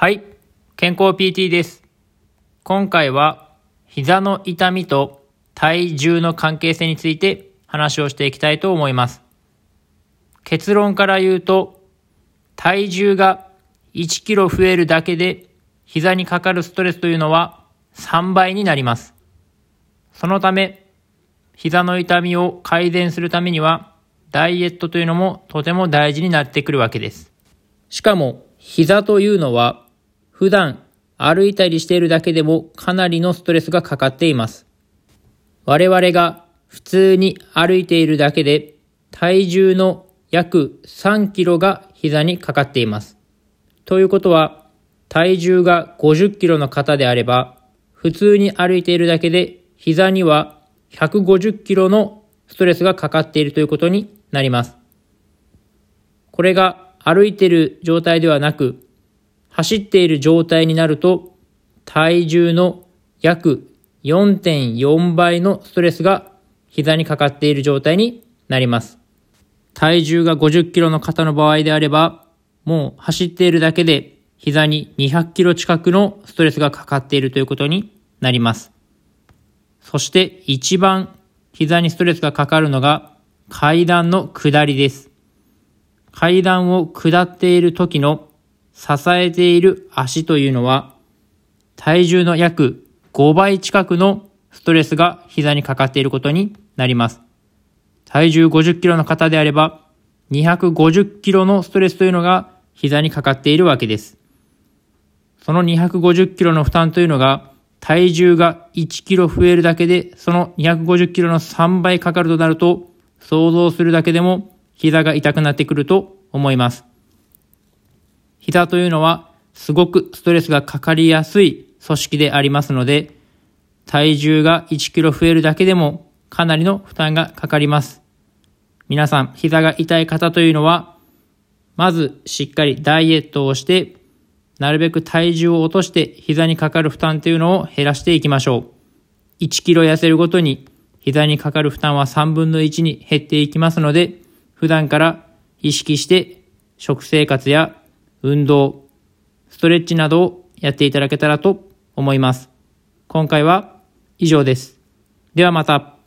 はい、健康 PT です。今回は膝の痛みと体重の関係性について話をしていきたいと思います。結論から言うと、体重が1キロ増えるだけで膝にかかるストレスというのは3倍になります。そのため、膝の痛みを改善するためには、ダイエットというのもとても大事になってくるわけです。しかも、膝というのは、普段歩いたりしているだけでもかなりのストレスがかかっています。我々が普通に歩いているだけで、体重の約3キロが膝にかかっています。ということは、体重が50キロの方であれば、普通に歩いているだけで膝には150キロのストレスがかかっているということになります。これが歩いている状態ではなく、走っている状態になると、体重の約4.4倍のストレスが膝にかかっている状態になります。体重が50キロの方の場合であれば、もう走っているだけで膝に200キロ近くのストレスがかかっているということになります。そして一番膝にストレスがかかるのが階段の下りです。階段を下っている時の支えている足というのは体重の約5倍近くのストレスが膝にかかっていることになります。体重50キロの方であれば250キロのストレスというのが膝にかかっているわけです。その250キロの負担というのが体重が1キロ増えるだけでその250キロの3倍かかるとなると想像するだけでも膝が痛くなってくると思います。膝というのはすごくストレスがかかりやすい組織でありますので体重が1キロ増えるだけでもかなりの負担がかかります。皆さん膝が痛い方というのはまずしっかりダイエットをしてなるべく体重を落として膝にかかる負担というのを減らしていきましょう。1キロ痩せるごとに膝にかかる負担は3分の1に減っていきますので、普段から意識して食生活や運動、ストレッチなどをやっていただけたらと思います。今回は以上です。ではまた。